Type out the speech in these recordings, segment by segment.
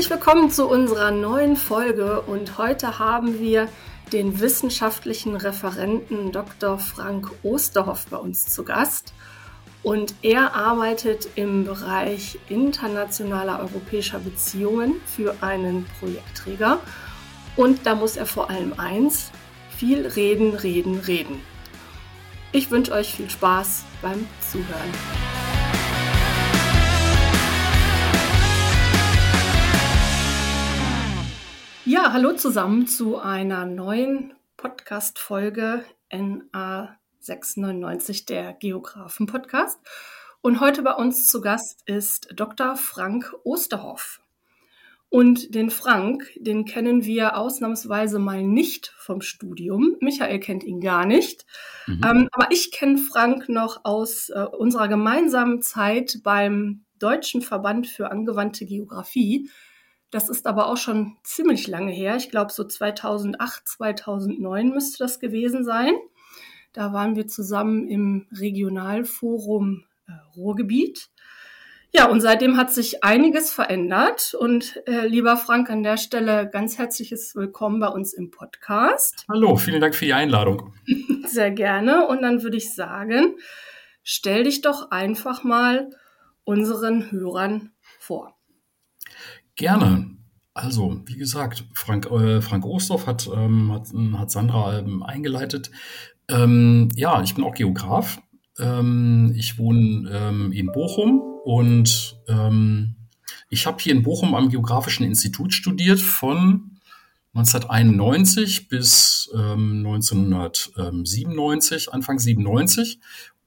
Herzlich willkommen zu unserer neuen Folge und heute haben wir den wissenschaftlichen Referenten Dr. Frank Osterhoff bei uns zu Gast. Und er arbeitet im Bereich internationaler europäischer Beziehungen für einen Projektträger. Und da muss er vor allem eins, viel reden, reden, reden. Ich wünsche euch viel Spaß beim Zuhören. Ja, hallo zusammen zu einer neuen Podcast-Folge NA 699, der Geografen-Podcast. Und heute bei uns zu Gast ist Dr. Frank Osterhoff. Und den Frank, den kennen wir ausnahmsweise mal nicht vom Studium. Michael kennt ihn gar nicht. Mhm. Ähm, aber ich kenne Frank noch aus äh, unserer gemeinsamen Zeit beim Deutschen Verband für angewandte Geografie. Das ist aber auch schon ziemlich lange her. Ich glaube, so 2008, 2009 müsste das gewesen sein. Da waren wir zusammen im Regionalforum äh, Ruhrgebiet. Ja, und seitdem hat sich einiges verändert. Und äh, lieber Frank, an der Stelle ganz herzliches Willkommen bei uns im Podcast. Hallo, vielen Dank für die Einladung. Sehr gerne. Und dann würde ich sagen, stell dich doch einfach mal unseren Hörern vor. Gerne. Also, wie gesagt, Frank, äh, Frank Ostorff hat, ähm, hat, hat Sandra ähm, eingeleitet. Ähm, ja, ich bin auch Geograf. Ähm, ich wohne ähm, in Bochum und ähm, ich habe hier in Bochum am Geografischen Institut studiert von 1991 bis 1997, Anfang 97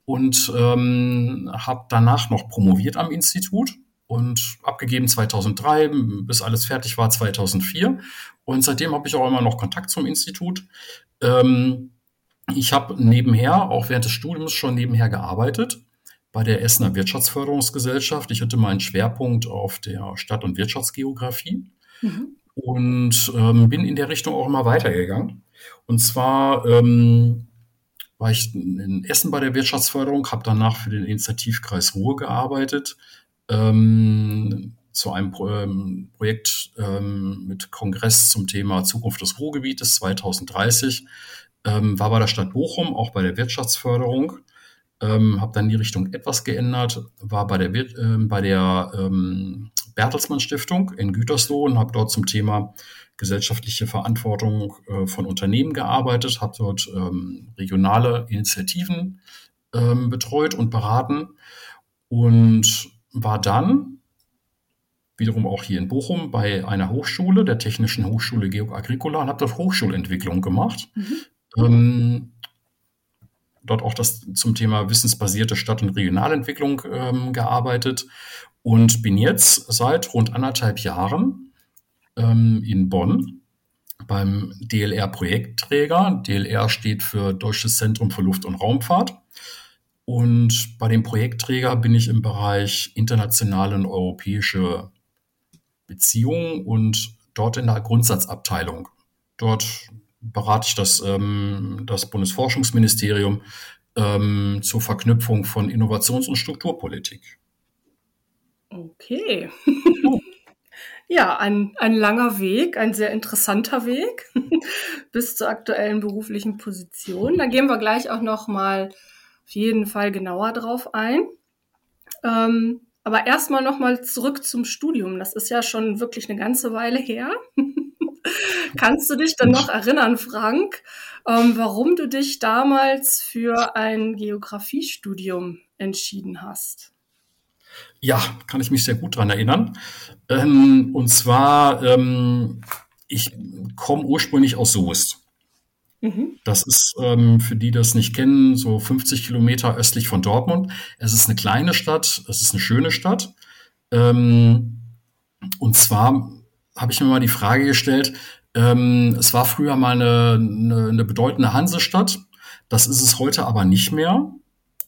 und habe danach noch promoviert am Institut und abgegeben 2003, bis alles fertig war 2004. Und seitdem habe ich auch immer noch Kontakt zum Institut. Ähm, ich habe nebenher, auch während des Studiums schon nebenher gearbeitet bei der Essener Wirtschaftsförderungsgesellschaft. Ich hatte meinen Schwerpunkt auf der Stadt- und Wirtschaftsgeografie mhm. und ähm, bin in der Richtung auch immer weitergegangen. Und zwar ähm, war ich in Essen bei der Wirtschaftsförderung, habe danach für den Initiativkreis Ruhr gearbeitet, ähm, zu einem ähm, Projekt ähm, mit Kongress zum Thema Zukunft des Ruhrgebietes 2030. Ähm, war bei der Stadt Bochum, auch bei der Wirtschaftsförderung. Ähm, habe dann die Richtung etwas geändert, war bei der, äh, bei der ähm, Bertelsmann Stiftung in Gütersloh und habe dort zum Thema gesellschaftliche Verantwortung äh, von Unternehmen gearbeitet, habe dort ähm, regionale Initiativen ähm, betreut und beraten und war dann wiederum auch hier in Bochum bei einer Hochschule, der Technischen Hochschule Georg Agricola, und habe dort Hochschulentwicklung gemacht. Mhm. Ähm, dort auch das zum Thema wissensbasierte Stadt- und Regionalentwicklung ähm, gearbeitet und bin jetzt seit rund anderthalb Jahren ähm, in Bonn beim DLR-Projektträger. DLR steht für Deutsches Zentrum für Luft- und Raumfahrt. Und bei dem Projektträger bin ich im Bereich internationale und europäische Beziehungen und dort in der Grundsatzabteilung. Dort berate ich das, ähm, das Bundesforschungsministerium ähm, zur Verknüpfung von Innovations- und Strukturpolitik. Okay. ja, ein, ein langer Weg, ein sehr interessanter Weg bis zur aktuellen beruflichen Position. Da gehen wir gleich auch noch mal auf jeden Fall genauer drauf ein. Ähm, aber erstmal nochmal zurück zum Studium. Das ist ja schon wirklich eine ganze Weile her. Kannst du dich dann noch erinnern, Frank, ähm, warum du dich damals für ein Geografiestudium entschieden hast? Ja, kann ich mich sehr gut daran erinnern. Ähm, und zwar, ähm, ich komme ursprünglich aus Soest. Mhm. Das ist ähm, für die, das nicht kennen, so 50 Kilometer östlich von Dortmund. Es ist eine kleine Stadt, es ist eine schöne Stadt. Ähm, und zwar habe ich mir mal die Frage gestellt, ähm, es war früher mal eine, eine, eine bedeutende Hansestadt, das ist es heute aber nicht mehr.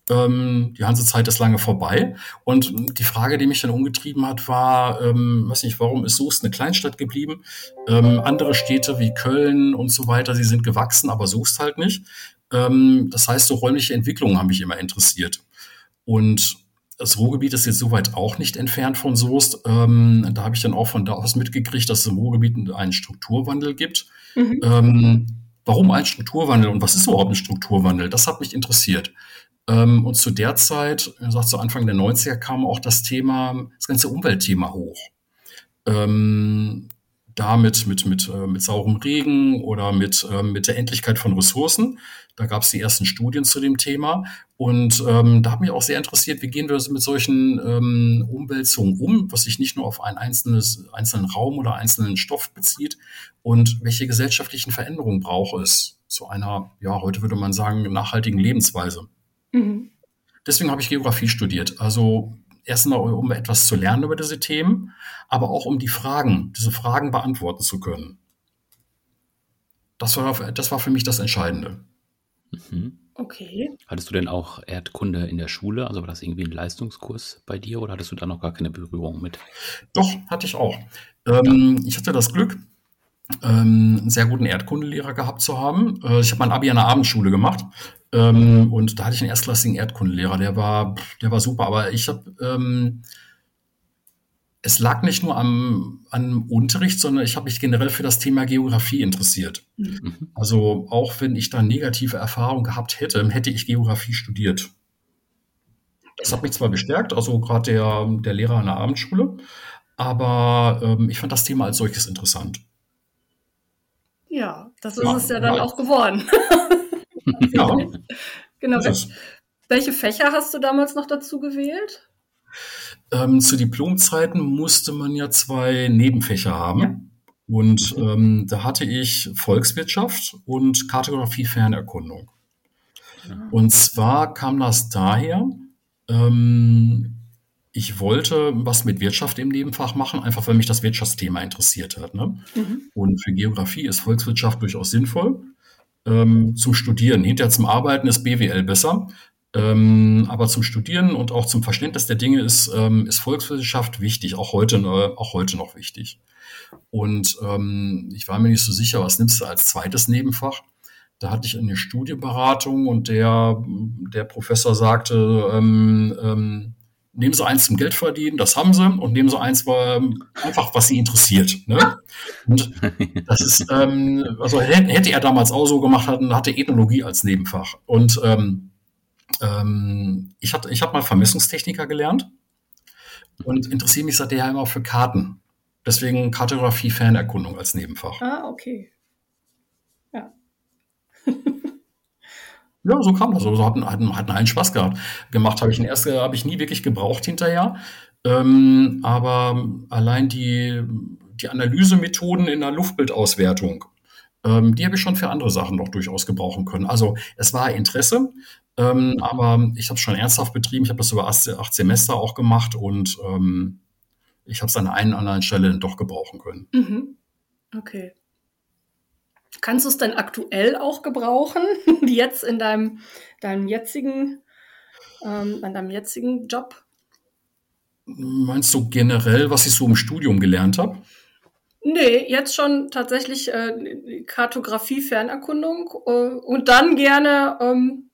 Ähm, die Hansezeit ist lange vorbei. Und die Frage, die mich dann umgetrieben hat, war, ähm, weiß nicht, warum ist Soest eine Kleinstadt geblieben? Ähm, andere Städte wie Köln und so weiter, sie sind gewachsen, aber Soest halt nicht. Ähm, das heißt, so räumliche Entwicklungen haben mich immer interessiert. Und das Ruhrgebiet ist jetzt soweit auch nicht entfernt von Soest. Ähm, da habe ich dann auch von da aus mitgekriegt, dass es im Ruhrgebiet einen Strukturwandel gibt. Mhm. Ähm, warum ein Strukturwandel und was ist überhaupt ein Strukturwandel? Das hat mich interessiert. Ähm, und zu der Zeit, er sagt zu Anfang der 90er, kam auch das Thema, das ganze Umweltthema hoch. Ähm, damit mit, mit, äh, mit saurem Regen oder mit, äh, mit der Endlichkeit von Ressourcen. Da gab es die ersten Studien zu dem Thema. Und ähm, da hat mich auch sehr interessiert, wie gehen wir mit solchen ähm, Umwälzungen um, was sich nicht nur auf einen einzelnes, einzelnen Raum oder einzelnen Stoff bezieht und welche gesellschaftlichen Veränderungen braucht es zu einer, ja, heute würde man sagen, nachhaltigen Lebensweise. Mhm. Deswegen habe ich Geografie studiert. Also erstmal, um etwas zu lernen über diese Themen, aber auch um die Fragen, diese Fragen beantworten zu können. Das war, das war für mich das Entscheidende. Mhm. Okay. Hattest du denn auch Erdkunde in der Schule? Also war das irgendwie ein Leistungskurs bei dir oder hattest du da noch gar keine Berührung mit? Doch, hatte ich auch. Ähm, ich hatte das Glück, ähm, einen sehr guten Erdkundelehrer gehabt zu haben. Äh, ich habe mein Abi an der Abendschule gemacht ähm, und da hatte ich einen erstklassigen Erdkundelehrer. Der war, der war super. Aber ich habe ähm, es lag nicht nur am, am Unterricht, sondern ich habe mich generell für das Thema Geografie interessiert. Mhm. Also auch wenn ich da negative Erfahrungen gehabt hätte, hätte ich Geografie studiert. Das hat mich zwar bestärkt, also gerade der, der Lehrer an der Abendschule, aber ähm, ich fand das Thema als solches interessant. Ja, das ist es ja dann auch geworden. ja. Genau. Welche Fächer hast du damals noch dazu gewählt? Ähm, zu Diplomzeiten musste man ja zwei Nebenfächer haben. Ja. Und ähm, da hatte ich Volkswirtschaft und Kartografie Fernerkundung. Ja. Und zwar kam das daher, ähm, ich wollte was mit Wirtschaft im Nebenfach machen, einfach weil mich das Wirtschaftsthema interessiert hat. Ne? Mhm. Und für Geografie ist Volkswirtschaft durchaus sinnvoll. Ähm, zum Studieren. Hinterher zum Arbeiten ist BWL besser. Ähm, aber zum Studieren und auch zum Verständnis der Dinge ist, ähm, ist Volkswirtschaft wichtig, auch heute, äh, auch heute noch wichtig. Und ähm, ich war mir nicht so sicher, was nimmst du als zweites Nebenfach? Da hatte ich eine Studieberatung und der, der Professor sagte, ähm, ähm, nehmen Sie eins zum Geld verdienen, das haben Sie, und nehmen Sie eins war einfach, was Sie interessiert. Ne? Und das ist, ähm, also hätte er damals auch so gemacht, hatte Ethnologie als Nebenfach. Und ähm, ähm, ich hatte, ich habe mal Vermessungstechniker gelernt und interessiere mich seitdem immer für Karten. Deswegen Kartografie, Fernerkundung als Nebenfach. Ah, okay. Ja. ja, so kam das. So also, hatten, hatten, hatten einen Spaß gehabt. Gemacht habe ich den ersten, habe ich nie wirklich gebraucht hinterher. Ähm, aber allein die, die Analysemethoden in der Luftbildauswertung, ähm, die habe ich schon für andere Sachen noch durchaus gebrauchen können. Also es war Interesse, ähm, aber ich habe es schon ernsthaft betrieben. Ich habe das über acht Semester auch gemacht und ähm, ich habe es an oder anderen Stelle doch gebrauchen können. Mhm. Okay. Kannst du es denn aktuell auch gebrauchen, jetzt in deinem, deinem jetzigen, ähm, an deinem jetzigen Job? Meinst du generell, was ich so im Studium gelernt habe? Nee, jetzt schon tatsächlich äh, Kartografie, Fernerkundung äh, und dann gerne ähm,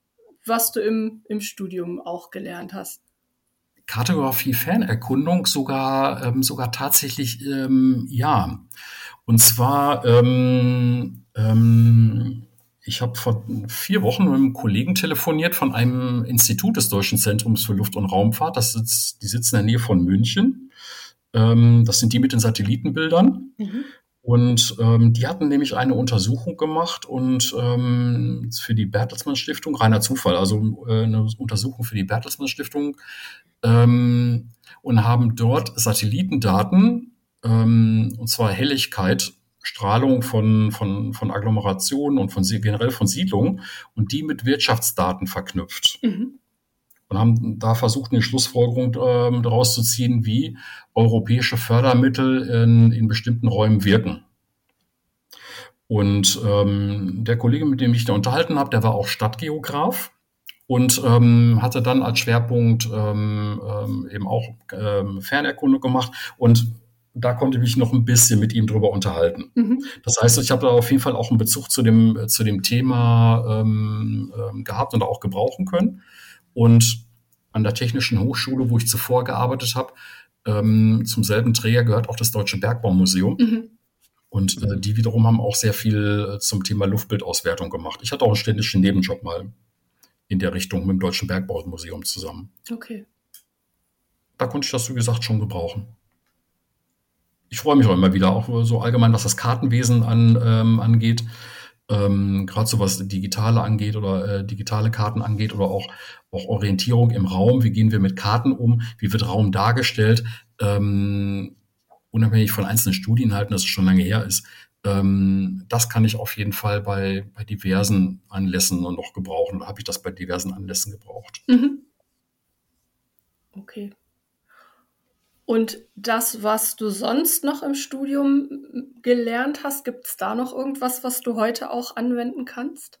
was du im, im Studium auch gelernt hast. Kartografie, Fernerkundung sogar, ähm, sogar tatsächlich ähm, ja. Und zwar, ähm, ähm, ich habe vor vier Wochen mit einem Kollegen telefoniert von einem Institut des Deutschen Zentrums für Luft- und Raumfahrt. Das sitzt, die sitzen in der Nähe von München. Ähm, das sind die mit den Satellitenbildern. Mhm. Und ähm, die hatten nämlich eine Untersuchung gemacht und ähm, für die Bertelsmann Stiftung, reiner Zufall, also äh, eine Untersuchung für die Bertelsmann Stiftung ähm, und haben dort Satellitendaten, ähm, und zwar Helligkeit, Strahlung von, von, von Agglomerationen und von generell von Siedlungen und die mit Wirtschaftsdaten verknüpft. Mhm und haben da versucht, eine Schlussfolgerung äh, daraus zu ziehen, wie europäische Fördermittel in, in bestimmten Räumen wirken. Und ähm, der Kollege, mit dem ich da unterhalten habe, der war auch Stadtgeograf und ähm, hatte dann als Schwerpunkt ähm, ähm, eben auch ähm, Fernerkundung gemacht und da konnte ich mich noch ein bisschen mit ihm drüber unterhalten. Mhm. Das heißt, ich habe da auf jeden Fall auch einen Bezug zu dem, zu dem Thema ähm, ähm, gehabt und auch gebrauchen können. Und an der Technischen Hochschule, wo ich zuvor gearbeitet habe, ähm, zum selben Träger gehört auch das Deutsche Bergbaumuseum. Mhm. Und äh, die wiederum haben auch sehr viel äh, zum Thema Luftbildauswertung gemacht. Ich hatte auch einen ständischen Nebenjob mal in der Richtung mit dem Deutschen Bergbaumuseum zusammen. Okay. Da konnte ich das, wie gesagt, schon gebrauchen. Ich freue mich auch immer wieder, auch so allgemein, was das Kartenwesen an, ähm, angeht. Ähm, Gerade so was digitale angeht oder äh, digitale Karten angeht oder auch, auch Orientierung im Raum. Wie gehen wir mit Karten um? Wie wird Raum dargestellt? Ähm, unabhängig von einzelnen Studieninhalten, das schon lange her ist, ähm, das kann ich auf jeden Fall bei, bei diversen Anlässen noch gebrauchen. Habe ich das bei diversen Anlässen gebraucht? Mhm. Okay. Und das, was du sonst noch im Studium gelernt hast, gibt es da noch irgendwas, was du heute auch anwenden kannst?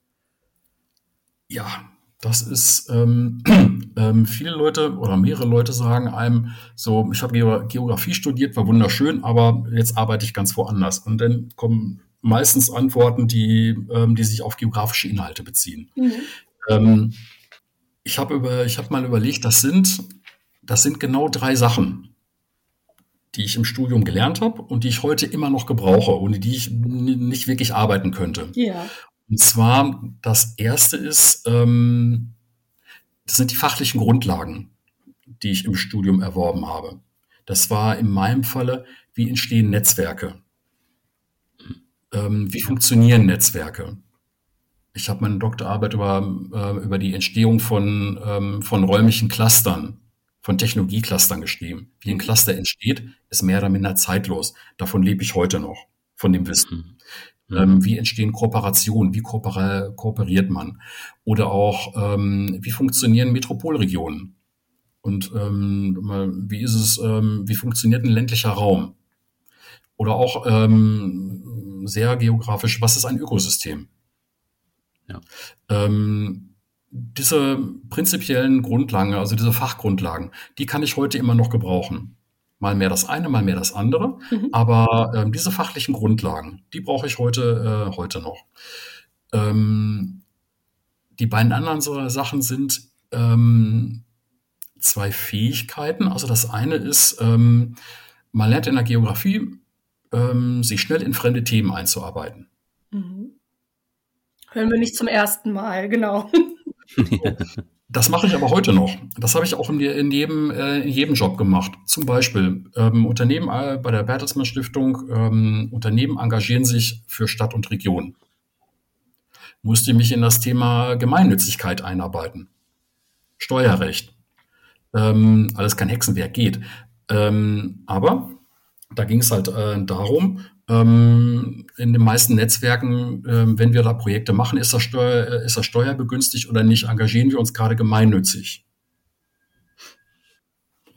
Ja, das ist, ähm, ähm, viele Leute oder mehrere Leute sagen einem so, ich habe Geografie studiert, war wunderschön, aber jetzt arbeite ich ganz woanders. Und dann kommen meistens Antworten, die, ähm, die sich auf geografische Inhalte beziehen. Mhm. Ähm, ich habe über, ich habe mal überlegt, das sind, das sind genau drei Sachen, die ich im Studium gelernt habe und die ich heute immer noch gebrauche, ohne die ich nicht wirklich arbeiten könnte. Ja. Und zwar, das erste ist, ähm, das sind die fachlichen Grundlagen, die ich im Studium erworben habe. Das war in meinem Falle, wie entstehen Netzwerke? Ähm, wie funktionieren Netzwerke? Ich habe meine Doktorarbeit über, äh, über die Entstehung von, ähm, von räumlichen Clustern, von Technologieclustern geschrieben. Wie ein Cluster entsteht, ist mehr oder minder zeitlos. Davon lebe ich heute noch, von dem Wissen. Mhm. Ähm, wie entstehen Kooperationen? Wie kooper kooperiert man? Oder auch, ähm, wie funktionieren Metropolregionen? Und ähm, wie ist es, ähm, wie funktioniert ein ländlicher Raum? Oder auch ähm, sehr geografisch, was ist ein Ökosystem? Ja. Ähm, diese prinzipiellen Grundlagen, also diese Fachgrundlagen, die kann ich heute immer noch gebrauchen mal mehr das eine, mal mehr das andere. Mhm. Aber ähm, diese fachlichen Grundlagen, die brauche ich heute, äh, heute noch. Ähm, die beiden anderen so Sachen sind ähm, zwei Fähigkeiten. Also das eine ist, ähm, man lernt in der Geografie, ähm, sich schnell in fremde Themen einzuarbeiten. Mhm. Hören wir nicht zum ersten Mal, genau. Das mache ich aber heute noch. Das habe ich auch in, in, jedem, äh, in jedem Job gemacht. Zum Beispiel ähm, Unternehmen äh, bei der Bertelsmann Stiftung, ähm, Unternehmen engagieren sich für Stadt und Region. Musste mich in das Thema Gemeinnützigkeit einarbeiten. Steuerrecht. Ähm, alles kein Hexenwerk geht. Ähm, aber da ging es halt äh, darum, in den meisten Netzwerken, ähm, wenn wir da Projekte machen, ist das, Steuer, äh, ist das steuerbegünstigt oder nicht? Engagieren wir uns gerade gemeinnützig?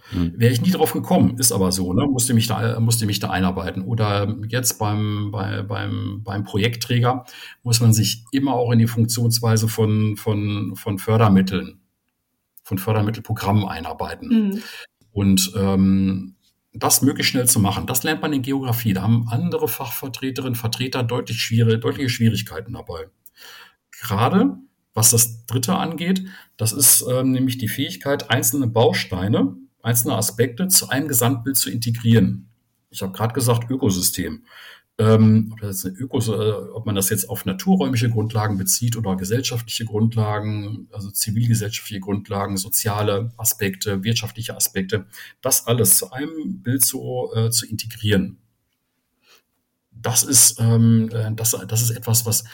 Hm. Wäre ich nie drauf gekommen, ist aber so, ne? musste, mich da, musste mich da einarbeiten. Oder jetzt beim, bei, beim, beim Projektträger muss man sich immer auch in die Funktionsweise von, von, von Fördermitteln, von Fördermittelprogrammen einarbeiten. Mhm. Und ähm, das möglichst schnell zu machen. Das lernt man in Geografie. Da haben andere Fachvertreterinnen, Vertreter deutlich schwierige, deutliche Schwierigkeiten dabei. Gerade was das Dritte angeht, das ist ähm, nämlich die Fähigkeit, einzelne Bausteine, einzelne Aspekte zu einem Gesamtbild zu integrieren. Ich habe gerade gesagt Ökosystem ähm, ob, das Ökos, äh, ob man das jetzt auf naturräumliche Grundlagen bezieht oder gesellschaftliche Grundlagen, also zivilgesellschaftliche Grundlagen, soziale Aspekte, wirtschaftliche Aspekte, das alles zu einem Bild zu, äh, zu integrieren. Das ist, ähm, äh, das, das ist etwas, was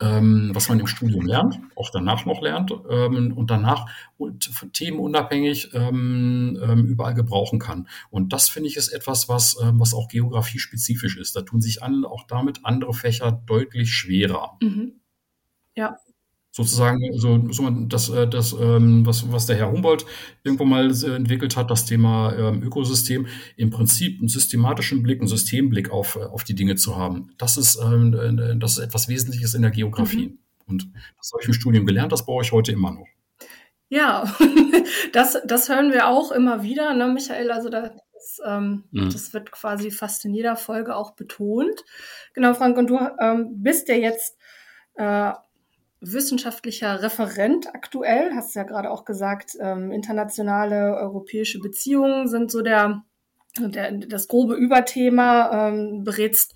ähm, was man im Studium lernt, auch danach noch lernt ähm, und danach themenunabhängig ähm, ähm, überall gebrauchen kann. Und das finde ich ist etwas, was, ähm, was auch geografiespezifisch ist. Da tun sich an, auch damit andere Fächer deutlich schwerer. Mhm. Ja sozusagen so, so das, äh, das ähm, was, was der Herr Humboldt irgendwo mal entwickelt hat, das Thema ähm, Ökosystem, im Prinzip einen systematischen Blick, einen Systemblick auf, äh, auf die Dinge zu haben. Das ist, ähm, äh, das ist etwas Wesentliches in der Geografie. Mhm. Und das habe ich im Studium gelernt, das brauche ich heute immer noch. Ja, das, das hören wir auch immer wieder, ne, Michael? Also das, ähm, mhm. das wird quasi fast in jeder Folge auch betont. Genau, Frank, und du ähm, bist ja jetzt äh, wissenschaftlicher Referent aktuell. Hast ja gerade auch gesagt, ähm, internationale europäische Beziehungen sind so der, der das grobe Überthema. Ähm, berätst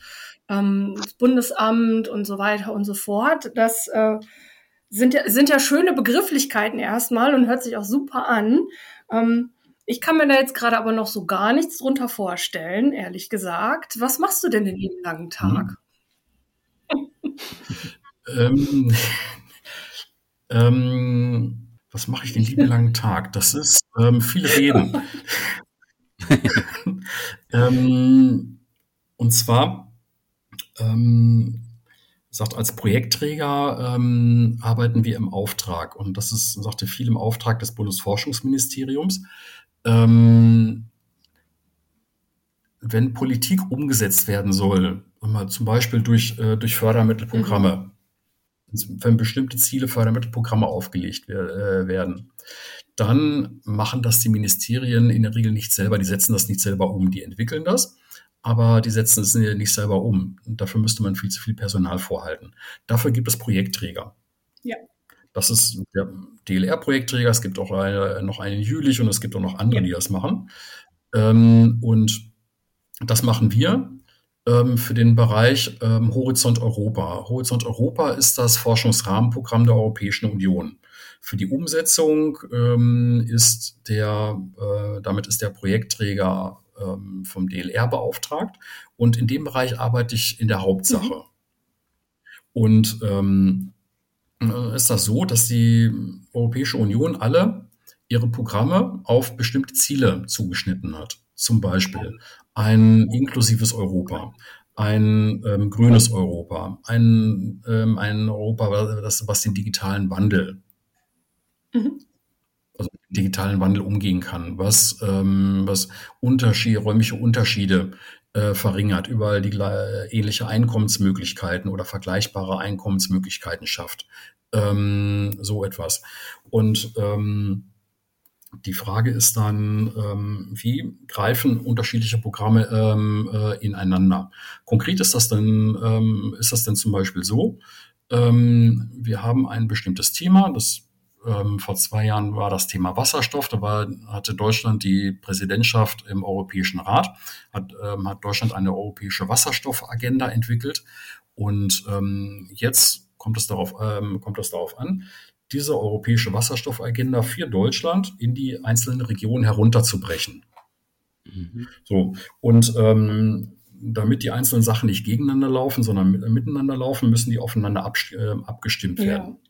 ähm, das Bundesamt und so weiter und so fort. Das äh, sind ja, sind ja schöne Begrifflichkeiten erstmal und hört sich auch super an. Ähm, ich kann mir da jetzt gerade aber noch so gar nichts drunter vorstellen, ehrlich gesagt. Was machst du denn den lieben langen Tag? Ähm, ähm, was mache ich den lieben langen Tag? Das ist ähm, viel Reden. ähm, und zwar ähm, sagt, als Projektträger ähm, arbeiten wir im Auftrag. Und das ist, sagte viel im Auftrag des Bundesforschungsministeriums. Ähm, wenn Politik umgesetzt werden soll, zum Beispiel durch, äh, durch Fördermittelprogramme, mhm. Wenn bestimmte Ziele Fördermittelprogramme aufgelegt äh, werden, dann machen das die Ministerien in der Regel nicht selber, die setzen das nicht selber um, die entwickeln das, aber die setzen es nicht selber um. Und dafür müsste man viel zu viel Personal vorhalten. Dafür gibt es Projektträger. Ja. Das ist der DLR-Projektträger. Es gibt auch eine, noch einen Jülich und es gibt auch noch andere, die das machen. Ähm, und das machen wir für den Bereich ähm, Horizont Europa. Horizont Europa ist das Forschungsrahmenprogramm der Europäischen Union. Für die Umsetzung ähm, ist der, äh, damit ist der Projektträger ähm, vom DLR beauftragt. Und in dem Bereich arbeite ich in der Hauptsache. Mhm. Und ähm, äh, ist das so, dass die Europäische Union alle ihre Programme auf bestimmte Ziele zugeschnitten hat. Zum Beispiel ein inklusives Europa, ein ähm, grünes Europa, ein, ähm, ein Europa, das, was den digitalen Wandel, mhm. also digitalen Wandel umgehen kann, was, ähm, was Unterschiede, räumliche Unterschiede äh, verringert, überall die äh, ähnliche Einkommensmöglichkeiten oder vergleichbare Einkommensmöglichkeiten schafft. Ähm, so etwas. Und ähm, die Frage ist dann, ähm, wie greifen unterschiedliche Programme ähm, äh, ineinander? Konkret ist das denn, ähm, ist das denn zum Beispiel so, ähm, wir haben ein bestimmtes Thema, das ähm, vor zwei Jahren war das Thema Wasserstoff. Da war, hatte Deutschland die Präsidentschaft im Europäischen Rat, hat, ähm, hat Deutschland eine europäische Wasserstoffagenda entwickelt. Und jetzt kommt es darauf, kommt es darauf an, diese europäische Wasserstoffagenda für Deutschland in die einzelnen Regionen herunterzubrechen. Mhm. So, und ähm, damit die einzelnen Sachen nicht gegeneinander laufen, sondern miteinander laufen, müssen die aufeinander äh, abgestimmt werden. Ja.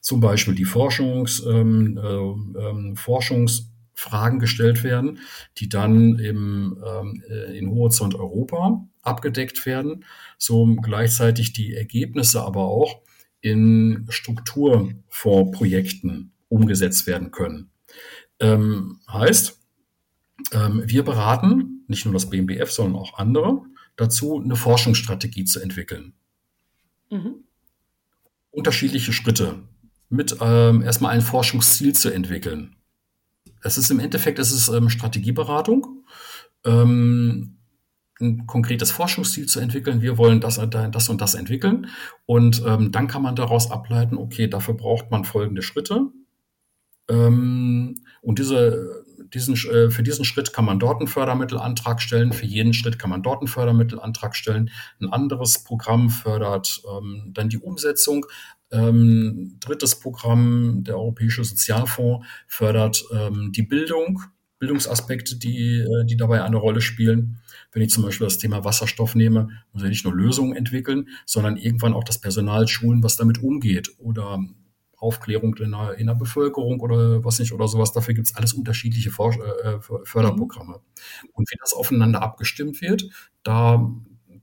Zum Beispiel die Forschungs, ähm, äh, ähm, Forschungsfragen gestellt werden, die dann im, ähm, äh, in Horizont Europa abgedeckt werden, so gleichzeitig die Ergebnisse aber auch in Strukturfondsprojekten umgesetzt werden können. Ähm, heißt, ähm, wir beraten nicht nur das BMBF, sondern auch andere dazu, eine Forschungsstrategie zu entwickeln. Mhm. Unterschiedliche Schritte mit ähm, erstmal ein Forschungsziel zu entwickeln. Es ist im Endeffekt, es ist ähm, Strategieberatung. Ähm, ein konkretes Forschungsziel zu entwickeln. Wir wollen das, das und das entwickeln. Und ähm, dann kann man daraus ableiten, okay, dafür braucht man folgende Schritte. Ähm, und diese, diesen, äh, für diesen Schritt kann man dort einen Fördermittelantrag stellen. Für jeden Schritt kann man dort einen Fördermittelantrag stellen. Ein anderes Programm fördert ähm, dann die Umsetzung. Ähm, drittes Programm, der Europäische Sozialfonds, fördert ähm, die Bildung, Bildungsaspekte, die, äh, die dabei eine Rolle spielen. Wenn ich zum Beispiel das Thema Wasserstoff nehme, muss ich nicht nur Lösungen entwickeln, sondern irgendwann auch das Personal schulen, was damit umgeht oder Aufklärung in der, in der Bevölkerung oder was nicht oder sowas. Dafür gibt es alles unterschiedliche Forsch äh, Förderprogramme. Mhm. Und wie das aufeinander abgestimmt wird, da,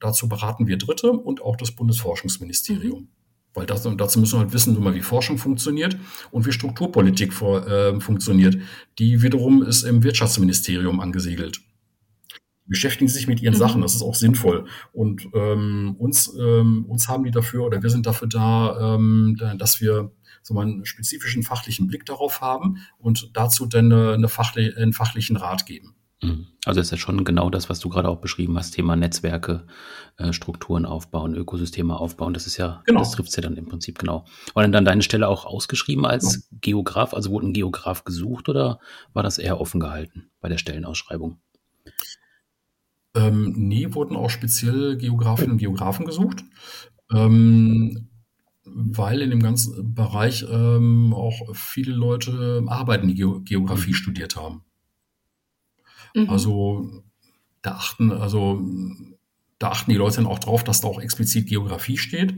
dazu beraten wir Dritte und auch das Bundesforschungsministerium. Mhm. Weil das, dazu müssen wir halt wissen, wie Forschung funktioniert und wie Strukturpolitik vor, äh, funktioniert. Die wiederum ist im Wirtschaftsministerium angesiedelt beschäftigen sich mit ihren mhm. Sachen. Das ist auch sinnvoll. Und ähm, uns, ähm, uns haben die dafür oder wir sind dafür da, ähm, dass wir so einen spezifischen fachlichen Blick darauf haben und dazu dann eine, eine fachli einen fachlichen Rat geben. Mhm. Also ist ja schon genau das, was du gerade auch beschrieben hast, Thema Netzwerke, äh, Strukturen aufbauen, Ökosysteme aufbauen. Das ist ja, genau. das trifft es ja dann im Prinzip genau. War denn dann deine Stelle auch ausgeschrieben als genau. Geograf? Also wurde ein Geograf gesucht oder war das eher offen gehalten bei der Stellenausschreibung? Ähm, nee, wurden auch speziell Geografinnen und Geografen gesucht. Ähm, weil in dem ganzen Bereich ähm, auch viele Leute arbeiten, die Geografie mhm. studiert haben. Mhm. Also da achten, also da achten die Leute dann auch drauf, dass da auch explizit Geografie steht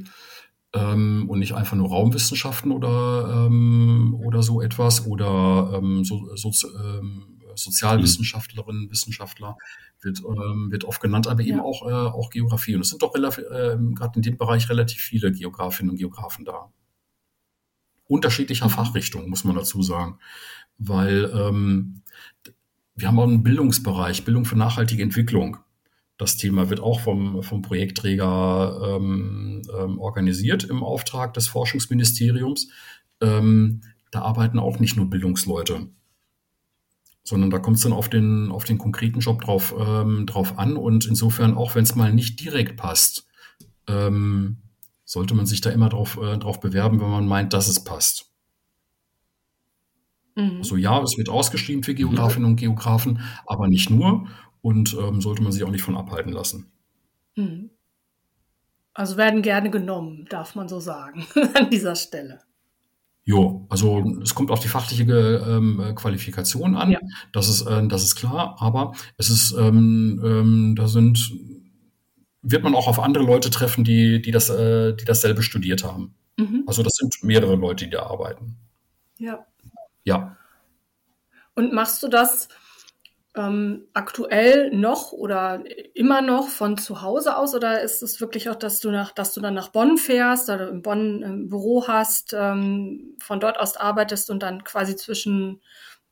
ähm, und nicht einfach nur Raumwissenschaften oder, ähm, oder so etwas oder ähm, so, so, ähm, Sozialwissenschaftlerinnen, Wissenschaftler wird, ähm, wird oft genannt, aber eben ja. auch, äh, auch Geografie. Und es sind doch äh, gerade in dem Bereich relativ viele Geografinnen und Geografen da. Unterschiedlicher mhm. Fachrichtungen, muss man dazu sagen. Weil ähm, wir haben auch einen Bildungsbereich, Bildung für nachhaltige Entwicklung. Das Thema wird auch vom, vom Projektträger ähm, ähm, organisiert im Auftrag des Forschungsministeriums. Ähm, da arbeiten auch nicht nur Bildungsleute, sondern da kommt es dann auf den, auf den konkreten Job drauf, ähm, drauf an. Und insofern, auch wenn es mal nicht direkt passt, ähm, sollte man sich da immer drauf, äh, drauf bewerben, wenn man meint, dass es passt. Mhm. Also ja, es wird ausgeschrieben für Geografinnen und Geografen, aber nicht nur und ähm, sollte man sich auch nicht von abhalten lassen. Mhm. Also werden gerne genommen, darf man so sagen, an dieser Stelle. Jo, also es kommt auf die fachliche ähm, Qualifikation an, ja. das, ist, äh, das ist klar, aber es ist, ähm, ähm, da sind, wird man auch auf andere Leute treffen, die, die, das, äh, die dasselbe studiert haben. Mhm. Also das sind mehrere Leute, die da arbeiten. Ja. Ja. Und machst du das ähm, aktuell noch oder immer noch von zu Hause aus oder ist es wirklich auch, dass du nach, dass du dann nach Bonn fährst oder in Bonn ein Büro hast, ähm, von dort aus arbeitest und dann quasi zwischen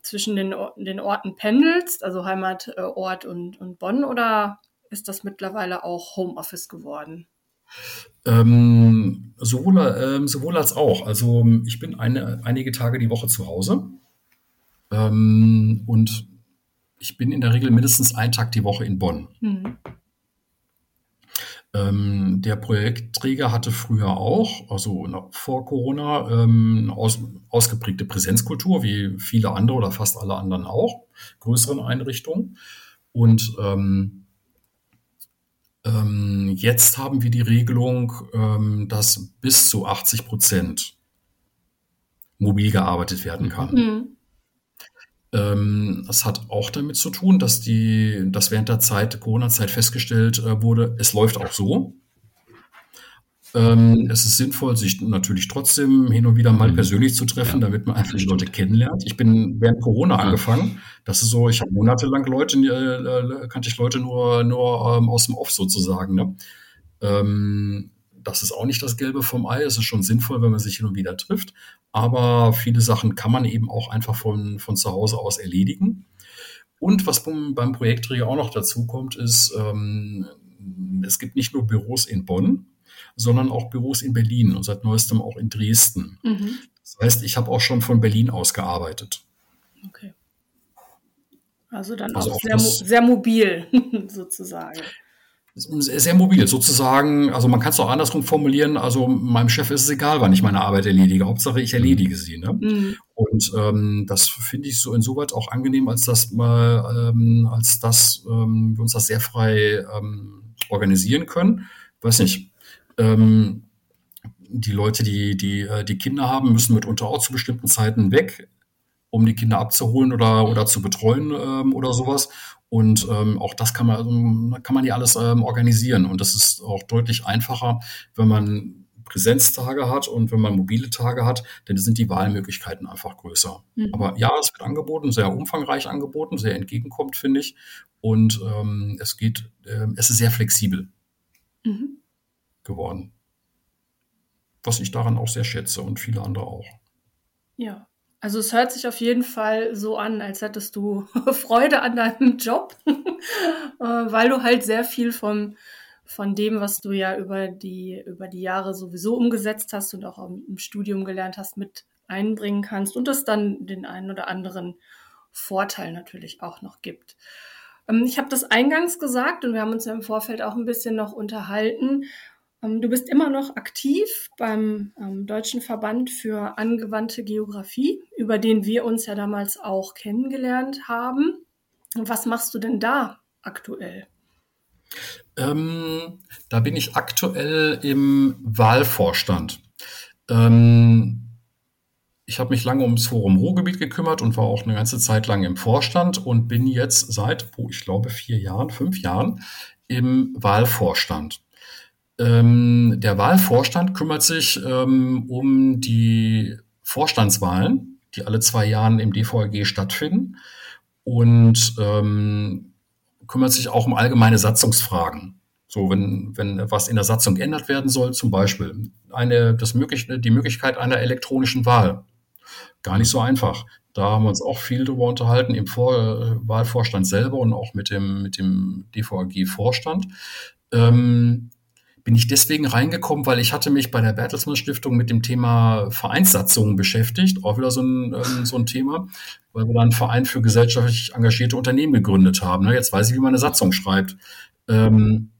zwischen den, den Orten pendelst, also Heimatort und, und Bonn oder ist das mittlerweile auch Homeoffice geworden? Ähm, sowohl, ähm, sowohl als auch. Also ich bin eine, einige Tage die Woche zu Hause ähm, und ich bin in der Regel mindestens einen Tag die Woche in Bonn. Mhm. Ähm, der Projektträger hatte früher auch, also vor Corona, ähm, aus, ausgeprägte Präsenzkultur, wie viele andere oder fast alle anderen auch, größeren Einrichtungen. Und ähm, ähm jetzt haben wir die Regelung, ähm, dass bis zu 80 Prozent mobil gearbeitet werden kann. Mhm. Ähm, das hat auch damit zu tun, dass die, dass während der Zeit, Corona-Zeit festgestellt äh, wurde, es läuft auch so. Ähm, es ist sinnvoll, sich natürlich trotzdem hin und wieder mal mhm. persönlich zu treffen, ja, damit man einfach die Leute kennenlernt. Ich bin während Corona ja. angefangen. Das ist so, ich habe monatelang Leute, äh, kannte ich Leute nur, nur ähm, aus dem Off sozusagen. Ne? Ähm, das ist auch nicht das Gelbe vom Ei. Es ist schon sinnvoll, wenn man sich hin und wieder trifft. Aber viele Sachen kann man eben auch einfach von, von zu Hause aus erledigen. Und was beim, beim Projektträger auch noch dazu kommt, ist, ähm, es gibt nicht nur Büros in Bonn, sondern auch Büros in Berlin und seit neuestem auch in Dresden. Mhm. Das heißt, ich habe auch schon von Berlin aus gearbeitet. Okay. Also dann also auch, sehr, sehr mobil sozusagen sehr mobil, sozusagen, also man kann es auch andersrum formulieren, also meinem Chef ist es egal, wann ich meine Arbeit erledige, Hauptsache ich erledige sie. Ne? Mhm. Und ähm, das finde ich so insoweit auch angenehm, als dass mal, ähm, als dass ähm, wir uns das sehr frei ähm, organisieren können. Weiß nicht, ähm, die Leute, die, die, äh, die Kinder haben, müssen mitunter auch zu bestimmten Zeiten weg, um die Kinder abzuholen oder, oder zu betreuen ähm, oder sowas. Und ähm, auch das kann man, also, kann man ja alles ähm, organisieren. Und das ist auch deutlich einfacher, wenn man Präsenztage hat und wenn man mobile Tage hat, dann sind die Wahlmöglichkeiten einfach größer. Mhm. Aber ja, es wird angeboten, sehr umfangreich angeboten, sehr entgegenkommt, finde ich. Und ähm, es geht, äh, es ist sehr flexibel mhm. Geworden. Was ich daran auch sehr schätze und viele andere auch. Ja. Also es hört sich auf jeden Fall so an, als hättest du Freude an deinem Job, äh, weil du halt sehr viel vom, von dem, was du ja über die, über die Jahre sowieso umgesetzt hast und auch im Studium gelernt hast, mit einbringen kannst und das dann den einen oder anderen Vorteil natürlich auch noch gibt. Ähm, ich habe das eingangs gesagt und wir haben uns ja im Vorfeld auch ein bisschen noch unterhalten. Ähm, du bist immer noch aktiv beim ähm, Deutschen Verband für angewandte Geografie, über den wir uns ja damals auch kennengelernt haben. Was machst du denn da aktuell? Ähm, da bin ich aktuell im Wahlvorstand. Ähm, ich habe mich lange ums Forum Ruhrgebiet gekümmert und war auch eine ganze Zeit lang im Vorstand und bin jetzt seit, wo ich glaube, vier Jahren, fünf Jahren im Wahlvorstand. Ähm, der Wahlvorstand kümmert sich ähm, um die Vorstandswahlen, die alle zwei Jahren im DVG stattfinden und ähm, kümmert sich auch um allgemeine Satzungsfragen. So, wenn, wenn was in der Satzung geändert werden soll, zum Beispiel eine, das möglich, die Möglichkeit einer elektronischen Wahl. Gar nicht so einfach. Da haben wir uns auch viel darüber unterhalten im Vor Wahlvorstand selber und auch mit dem, mit dem DVAG-Vorstand. Ähm, bin ich deswegen reingekommen, weil ich hatte mich bei der Bertelsmann Stiftung mit dem Thema Vereinssatzungen beschäftigt, auch wieder so ein, ähm, so ein Thema, weil wir da einen Verein für gesellschaftlich engagierte Unternehmen gegründet haben. Ne? Jetzt weiß ich, wie man eine Satzung schreibt. Ähm,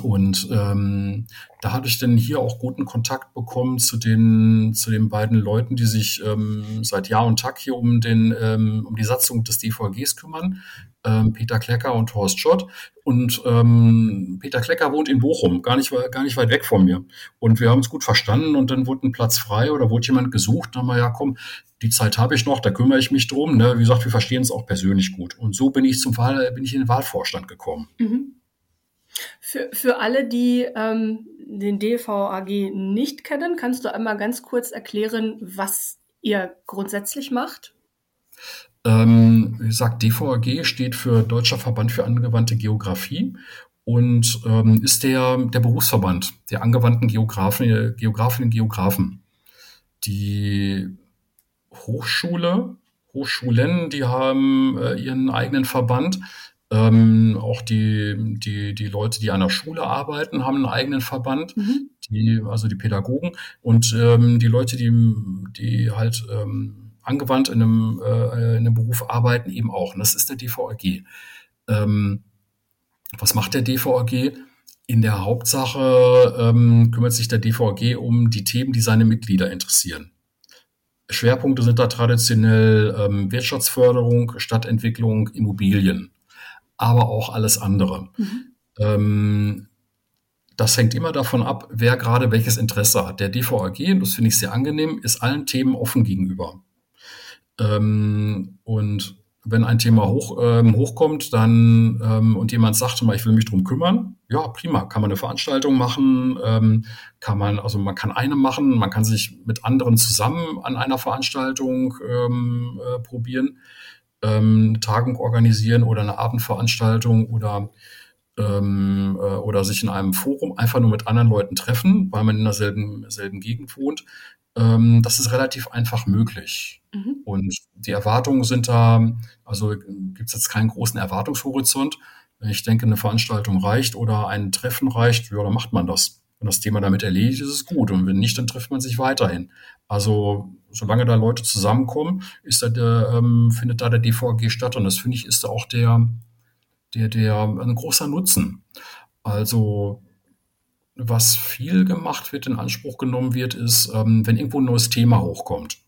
und ähm, da hatte ich dann hier auch guten Kontakt bekommen zu den, zu den beiden Leuten, die sich ähm, seit Jahr und Tag hier um, den, ähm, um die Satzung des DVGs kümmern. Ähm, Peter Klecker und Horst Schott. Und ähm, Peter Klecker wohnt in Bochum, gar nicht, gar nicht weit weg von mir. Und wir haben uns gut verstanden und dann wurde ein Platz frei oder wurde jemand gesucht. Dann haben wir, ja komm, die Zeit habe ich noch, da kümmere ich mich drum. Ne? Wie gesagt, wir verstehen es auch persönlich gut. Und so bin ich zum Wahl, bin ich in den Wahlvorstand gekommen. Mhm. Für, für alle, die ähm, den DVAG nicht kennen, kannst du einmal ganz kurz erklären, was ihr grundsätzlich macht? Ähm, wie gesagt, DVAG steht für Deutscher Verband für angewandte Geografie und ähm, ist der, der Berufsverband der angewandten Geografen, Geografinnen und Geografen. Die Hochschule, Hochschulen, die haben äh, ihren eigenen Verband. Ähm, auch die, die, die Leute, die an der Schule arbeiten, haben einen eigenen Verband, mhm. die, also die Pädagogen. Und ähm, die Leute, die, die halt ähm, angewandt in einem, äh, in einem Beruf arbeiten, eben auch. Und das ist der DVAG. Ähm, was macht der DVAG? In der Hauptsache ähm, kümmert sich der DVAG um die Themen, die seine Mitglieder interessieren. Schwerpunkte sind da traditionell ähm, Wirtschaftsförderung, Stadtentwicklung, Immobilien aber auch alles andere. Mhm. Ähm, das hängt immer davon ab, wer gerade welches Interesse hat. Der DVAG, und das finde ich sehr angenehm, ist allen Themen offen gegenüber. Ähm, und wenn ein Thema hoch, ähm, hochkommt, dann ähm, und jemand sagt mal, ich will mich drum kümmern, ja, prima, kann man eine Veranstaltung machen, ähm, kann man, also man kann eine machen, man kann sich mit anderen zusammen an einer Veranstaltung ähm, äh, probieren ähm, eine Tagung organisieren oder eine Abendveranstaltung oder ähm, äh, oder sich in einem Forum einfach nur mit anderen Leuten treffen, weil man in derselben selben Gegend wohnt. Ähm, das ist relativ einfach möglich. Mhm. Und die Erwartungen sind da, also gibt es jetzt keinen großen Erwartungshorizont. Wenn ich denke, eine Veranstaltung reicht oder ein Treffen reicht, ja, dann macht man das. Wenn das Thema damit erledigt ist, ist es gut. Und wenn nicht, dann trifft man sich weiterhin. Also solange da Leute zusammenkommen, ist da der, ähm, findet da der DVG statt. Und das finde ich ist da auch der, der, der ein großer Nutzen. Also was viel gemacht wird, in Anspruch genommen wird, ist, ähm, wenn irgendwo ein neues Thema hochkommt.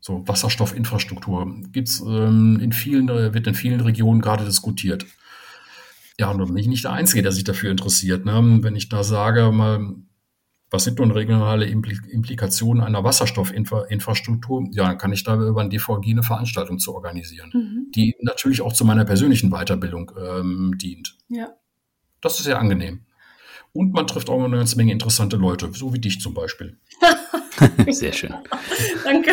So Wasserstoffinfrastruktur gibt's ähm, in vielen, wird in vielen Regionen gerade diskutiert. Ja, und bin ich nicht der Einzige, der sich dafür interessiert. Ne? Wenn ich da sage, mal, was sind nun regionale Implikationen einer Wasserstoffinfrastruktur? Ja, dann kann ich da über ein DVG eine Veranstaltung zu organisieren, mhm. die natürlich auch zu meiner persönlichen Weiterbildung ähm, dient. Ja. Das ist sehr angenehm. Und man trifft auch eine ganze Menge interessante Leute, so wie dich zum Beispiel. Sehr schön. Danke.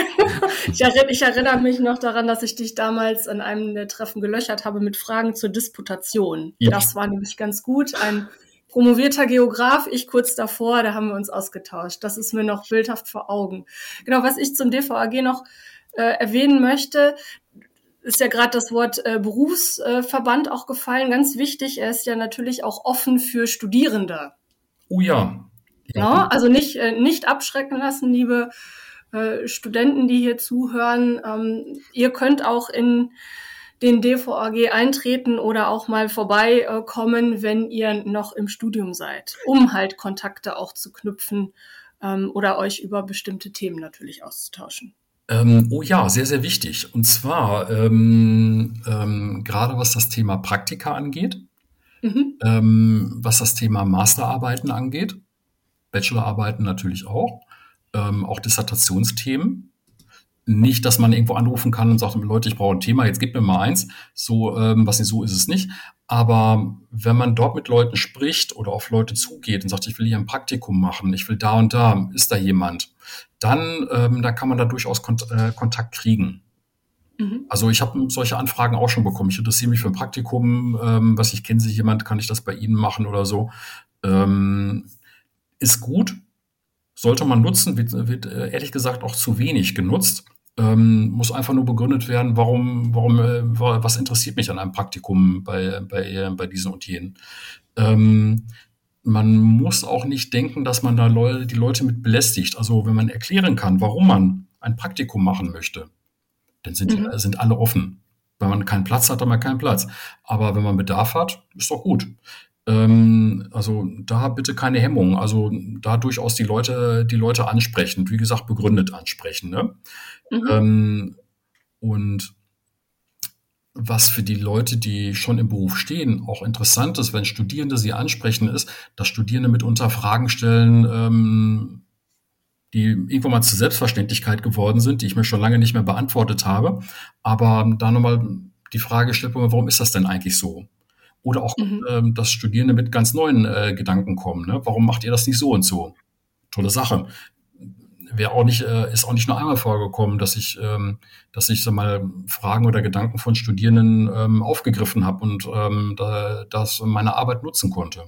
Ich erinnere, ich erinnere, mich noch daran, dass ich dich damals an einem der Treffen gelöchert habe mit Fragen zur Disputation. Ja. Das war nämlich ganz gut. Ein promovierter Geograf, ich kurz davor, da haben wir uns ausgetauscht. Das ist mir noch bildhaft vor Augen. Genau, was ich zum DVAG noch äh, erwähnen möchte, ist ja gerade das Wort äh, Berufsverband auch gefallen. Ganz wichtig, er ist ja natürlich auch offen für Studierende. Oh ja. Ja. No? Also nicht, äh, nicht abschrecken lassen, liebe äh, Studenten, die hier zuhören. Ähm, ihr könnt auch in den DVAG eintreten oder auch mal vorbeikommen, wenn ihr noch im Studium seid, um halt Kontakte auch zu knüpfen ähm, oder euch über bestimmte Themen natürlich auszutauschen? Ähm, oh ja, sehr, sehr wichtig. Und zwar ähm, ähm, gerade was das Thema Praktika angeht, mhm. ähm, was das Thema Masterarbeiten angeht, Bachelorarbeiten natürlich auch, ähm, auch Dissertationsthemen. Nicht, dass man irgendwo anrufen kann und sagt, Leute, ich brauche ein Thema, jetzt gib mir mal eins. So, ähm, was nicht so ist es nicht. Aber wenn man dort mit Leuten spricht oder auf Leute zugeht und sagt, ich will hier ein Praktikum machen, ich will da und da, ist da jemand, dann, ähm, dann kann man da durchaus Kont äh, Kontakt kriegen. Mhm. Also ich habe solche Anfragen auch schon bekommen. Ich interessiere mich für ein Praktikum, ähm, was ich kenne Sie jemand, kann ich das bei Ihnen machen oder so. Ähm, ist gut, sollte man nutzen, wird, wird äh, ehrlich gesagt auch zu wenig genutzt. Ähm, muss einfach nur begründet werden, warum, warum, äh, was interessiert mich an einem Praktikum bei, bei, bei diesen und jenen. Ähm, man muss auch nicht denken, dass man da Leute, die Leute mit belästigt. Also wenn man erklären kann, warum man ein Praktikum machen möchte, dann sind, mhm. sind alle offen. Wenn man keinen Platz hat, hat man keinen Platz. Aber wenn man Bedarf hat, ist doch gut. Ähm, also da bitte keine Hemmung. Also da durchaus die Leute, die Leute ansprechen. Wie gesagt, begründet ansprechen. Ne? Mhm. Ähm, und was für die Leute, die schon im Beruf stehen, auch interessant ist, wenn Studierende sie ansprechen, ist, dass Studierende mitunter Fragen stellen, ähm, die irgendwann mal zur Selbstverständlichkeit geworden sind, die ich mir schon lange nicht mehr beantwortet habe. Aber da nochmal die Frage stellt, warum ist das denn eigentlich so? Oder auch, mhm. ähm, dass Studierende mit ganz neuen äh, Gedanken kommen. Ne? Warum macht ihr das nicht so und so? Tolle Sache wäre auch nicht, äh, ist auch nicht nur einmal vorgekommen, dass ich, ähm, dass ich so mal Fragen oder Gedanken von Studierenden ähm, aufgegriffen habe und ähm, da, das meine Arbeit nutzen konnte.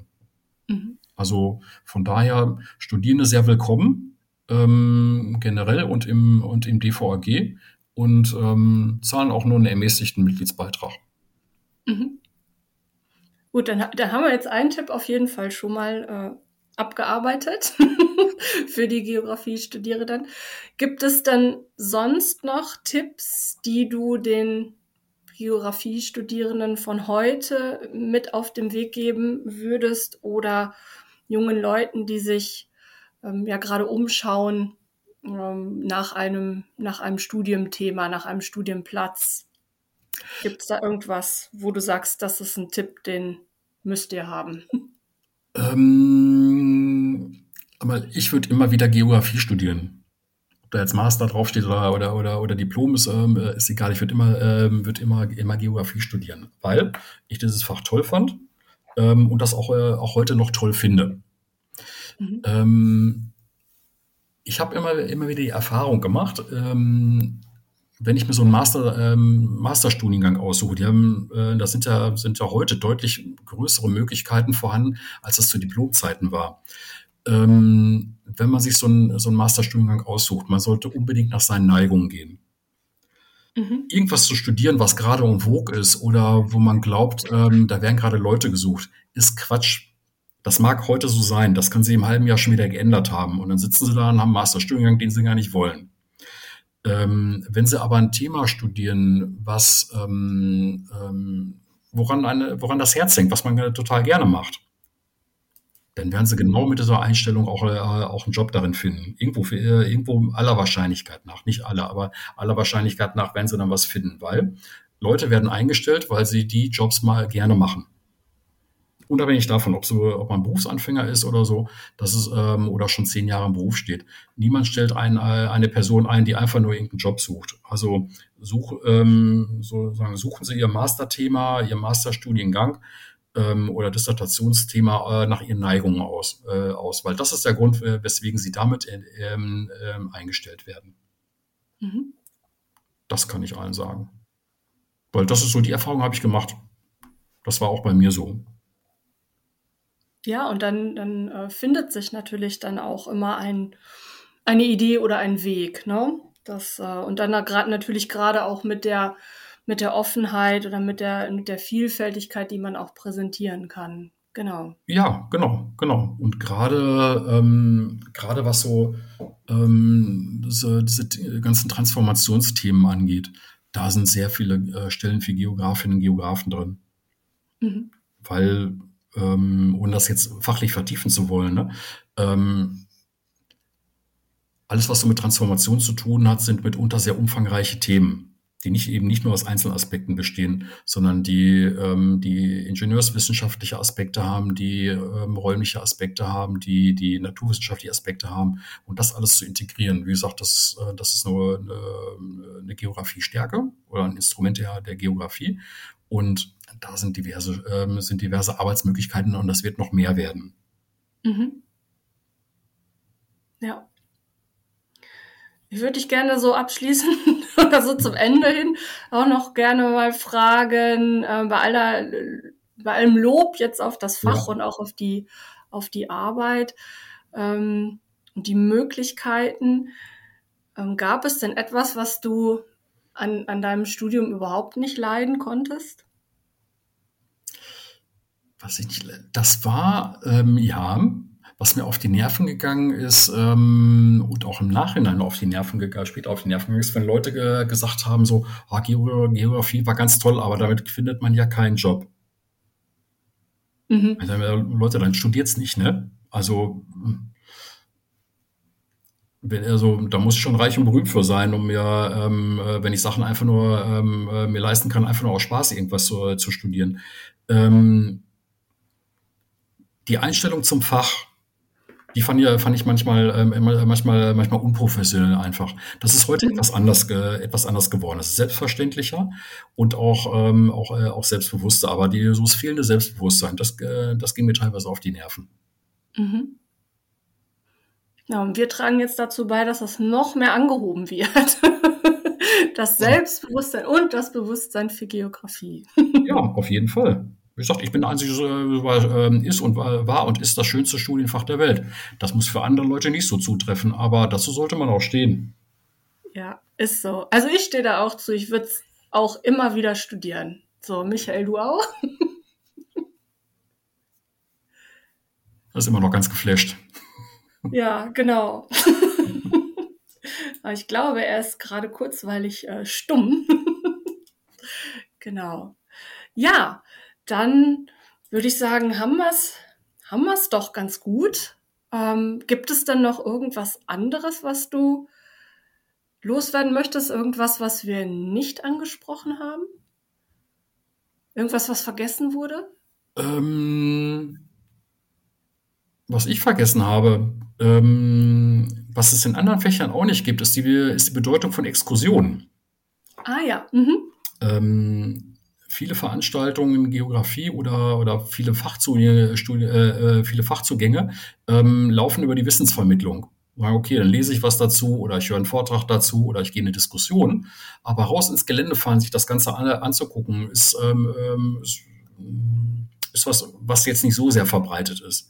Mhm. Also von daher Studierende sehr willkommen ähm, generell und im und im DVAG und ähm, zahlen auch nur einen ermäßigten Mitgliedsbeitrag. Mhm. Gut, dann, dann haben wir jetzt einen Tipp auf jeden Fall schon mal äh, abgearbeitet für die Geografie-Studierenden. Gibt es dann sonst noch Tipps, die du den Geografie-Studierenden von heute mit auf den Weg geben würdest oder jungen Leuten, die sich ähm, ja gerade umschauen ähm, nach einem, nach einem Studienthema, nach einem Studienplatz? Gibt es da irgendwas, wo du sagst, das ist ein Tipp, den müsst ihr haben? Ähm, aber ich würde immer wieder Geografie studieren. Ob da jetzt Master draufsteht oder, oder, oder, oder Diplom ist, ähm, ist egal. Ich würde immer, ähm, würd immer, immer Geografie studieren, weil ich dieses Fach toll fand ähm, und das auch, äh, auch heute noch toll finde. Mhm. Ähm, ich habe immer, immer wieder die Erfahrung gemacht, ähm, wenn ich mir so einen Master, ähm, Masterstudiengang aussuche, die haben, äh, das sind ja, sind ja heute deutlich größere Möglichkeiten vorhanden, als das zu Diplomzeiten war. Ähm, wenn man sich so einen, so einen Masterstudiengang aussucht, man sollte unbedingt nach seinen Neigungen gehen. Mhm. Irgendwas zu studieren, was gerade en vogue ist oder wo man glaubt, ähm, da werden gerade Leute gesucht, ist Quatsch. Das mag heute so sein, das kann sich im halben Jahr schon wieder geändert haben. Und dann sitzen sie da und haben einen Masterstudiengang, den sie gar nicht wollen. Ähm, wenn Sie aber ein Thema studieren, was ähm, ähm, woran, eine, woran das Herz hängt, was man total gerne macht, dann werden Sie genau mit dieser Einstellung auch, äh, auch einen Job darin finden. Irgendwo, für, äh, irgendwo aller Wahrscheinlichkeit nach, nicht alle, aber aller Wahrscheinlichkeit nach werden Sie dann was finden, weil Leute werden eingestellt, weil sie die Jobs mal gerne machen unabhängig davon, ob, so, ob man Berufsanfänger ist oder so, dass es ähm, oder schon zehn Jahre im Beruf steht. Niemand stellt ein, äh, eine Person ein, die einfach nur irgendeinen Job sucht. Also such, ähm, sozusagen, suchen Sie Ihr Masterthema, Ihr Masterstudiengang ähm, oder Dissertationsthema äh, nach Ihren Neigungen aus, äh, aus, weil das ist der Grund, weswegen Sie damit äh, ähm, ähm, eingestellt werden. Mhm. Das kann ich allen sagen. Weil das ist so, die Erfahrung habe ich gemacht. Das war auch bei mir so. Ja, und dann, dann äh, findet sich natürlich dann auch immer ein, eine Idee oder ein Weg, ne? Das, äh, und dann gerade natürlich gerade auch mit der, mit der Offenheit oder mit der, mit der Vielfältigkeit, die man auch präsentieren kann. Genau. Ja, genau, genau. Und gerade ähm, gerade was so ähm, diese, diese ganzen Transformationsthemen angeht, da sind sehr viele äh, Stellen für Geografinnen und Geografen drin. Mhm. Weil, ähm, ohne das jetzt fachlich vertiefen zu wollen, ne, ähm, alles, was so mit Transformation zu tun hat, sind mitunter sehr umfangreiche Themen die nicht eben nicht nur aus Einzelaspekten bestehen, sondern die, ähm, die ingenieurswissenschaftliche Aspekte haben, die ähm, räumliche Aspekte haben, die, die naturwissenschaftliche Aspekte haben und das alles zu integrieren. Wie gesagt, das, äh, das ist nur eine, eine Geografiestärke oder ein Instrument der, der Geografie. Und da sind diverse, ähm, sind diverse Arbeitsmöglichkeiten und das wird noch mehr werden. Mhm. Ja. Ich würde dich gerne so abschließen oder so zum Ende hin auch noch gerne mal fragen, äh, bei aller, bei allem Lob jetzt auf das Fach ja. und auch auf die, auf die Arbeit ähm, und die Möglichkeiten. Ähm, gab es denn etwas, was du an, an deinem Studium überhaupt nicht leiden konntest? Was ich nicht, das war, ähm, ja, was mir auf die Nerven gegangen ist ähm, und auch im Nachhinein auf die Nerven gegangen, später auf die Nerven gegangen ist, wenn Leute ge gesagt haben, so, ah, Geografie war ganz toll, aber damit findet man ja keinen Job. Mhm. Also, Leute, dann studiert's nicht, ne? Also also, da muss ich schon reich und berühmt für sein, um mir, ähm, äh, wenn ich Sachen einfach nur ähm, äh, mir leisten kann, einfach nur aus Spaß irgendwas zu, zu studieren. Ähm, die Einstellung zum Fach die fand, ja, fand ich manchmal, ähm, manchmal, manchmal unprofessionell einfach. Das ist heute etwas anders, äh, etwas anders geworden. Es ist selbstverständlicher und auch, ähm, auch, äh, auch selbstbewusster. Aber die, so das fehlende Selbstbewusstsein, das, äh, das ging mir teilweise auf die Nerven. Mhm. Ja, und wir tragen jetzt dazu bei, dass das noch mehr angehoben wird. das Selbstbewusstsein und das Bewusstsein für Geografie. ja, auf jeden Fall. Wie gesagt, ich bin der Einzige, äh, ist und war und ist das schönste Studienfach der Welt. Das muss für andere Leute nicht so zutreffen, aber dazu sollte man auch stehen. Ja, ist so. Also ich stehe da auch zu. Ich würde es auch immer wieder studieren. So, Michael, du auch? Das ist immer noch ganz geflasht. Ja, genau. Ich glaube, er ist gerade kurzweilig äh, stumm. genau. Ja, dann würde ich sagen, haben wir es haben wir's doch ganz gut. Ähm, gibt es denn noch irgendwas anderes, was du loswerden möchtest? Irgendwas, was wir nicht angesprochen haben? Irgendwas, was vergessen wurde? Ähm, was ich vergessen habe, ähm, was es in anderen Fächern auch nicht gibt, ist die, ist die Bedeutung von Exkursionen. Ah ja. Mhm. Ähm, viele Veranstaltungen Geografie oder, oder viele, Fachzugänge, äh, äh, viele Fachzugänge ähm, laufen über die Wissensvermittlung. Okay, dann lese ich was dazu oder ich höre einen Vortrag dazu oder ich gehe in eine Diskussion. Aber raus ins Gelände fahren, sich das Ganze an, anzugucken, ist, ähm, ähm ist, ist, was, was jetzt nicht so sehr verbreitet ist.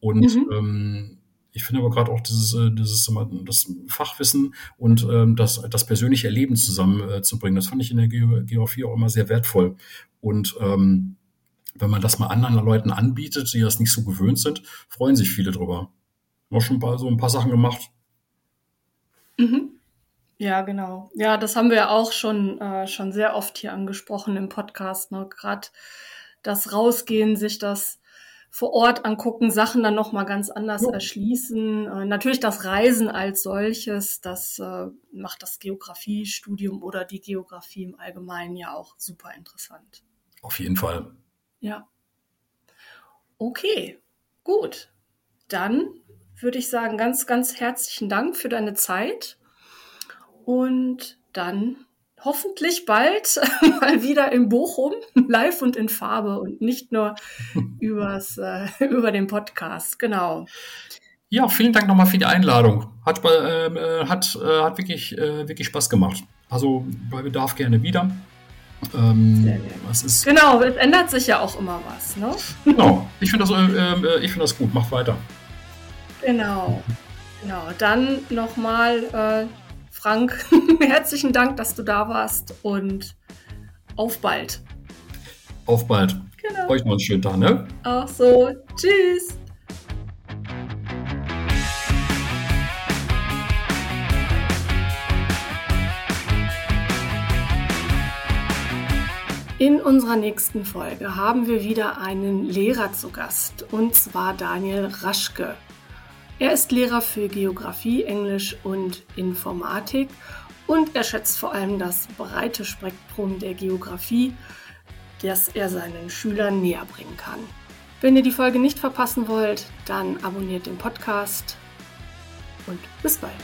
Und mhm. ähm, ich finde aber gerade auch dieses, äh, dieses das Fachwissen und ähm, das, das persönliche Erleben zusammenzubringen, äh, das fand ich in der Geografie auch immer sehr wertvoll. Und ähm, wenn man das mal anderen Leuten anbietet, die das nicht so gewöhnt sind, freuen sich viele drüber. Haben schon ein paar, so ein paar Sachen gemacht. Mhm. Ja, genau. Ja, das haben wir auch schon, äh, schon sehr oft hier angesprochen im Podcast. Ne? Gerade das Rausgehen, sich das vor Ort angucken, Sachen dann nochmal ganz anders ja. erschließen. Äh, natürlich das Reisen als solches, das äh, macht das Geografiestudium oder die Geografie im Allgemeinen ja auch super interessant. Auf jeden Fall. Ja. Okay, gut. Dann würde ich sagen, ganz, ganz herzlichen Dank für deine Zeit. Und dann hoffentlich bald mal wieder in Bochum, live und in Farbe und nicht nur übers, äh, über den Podcast. Genau. Ja, vielen Dank nochmal für die Einladung. Hat, äh, hat, äh, hat wirklich, äh, wirklich Spaß gemacht. Also bei Bedarf gerne wieder. Ähm, was ist genau, es ändert sich ja auch immer was. Ne? Genau, ich finde das, äh, äh, find das gut. Macht weiter. Genau, genau. Dann nochmal Frank, herzlichen Dank, dass du da warst und auf bald. Auf bald. Genau. Euch noch einen schönen Tag, ne? Auch so. Tschüss. In unserer nächsten Folge haben wir wieder einen Lehrer zu Gast, und zwar Daniel Raschke. Er ist Lehrer für Geografie, Englisch und Informatik und er schätzt vor allem das breite Spektrum der Geografie, das er seinen Schülern näher bringen kann. Wenn ihr die Folge nicht verpassen wollt, dann abonniert den Podcast und bis bald.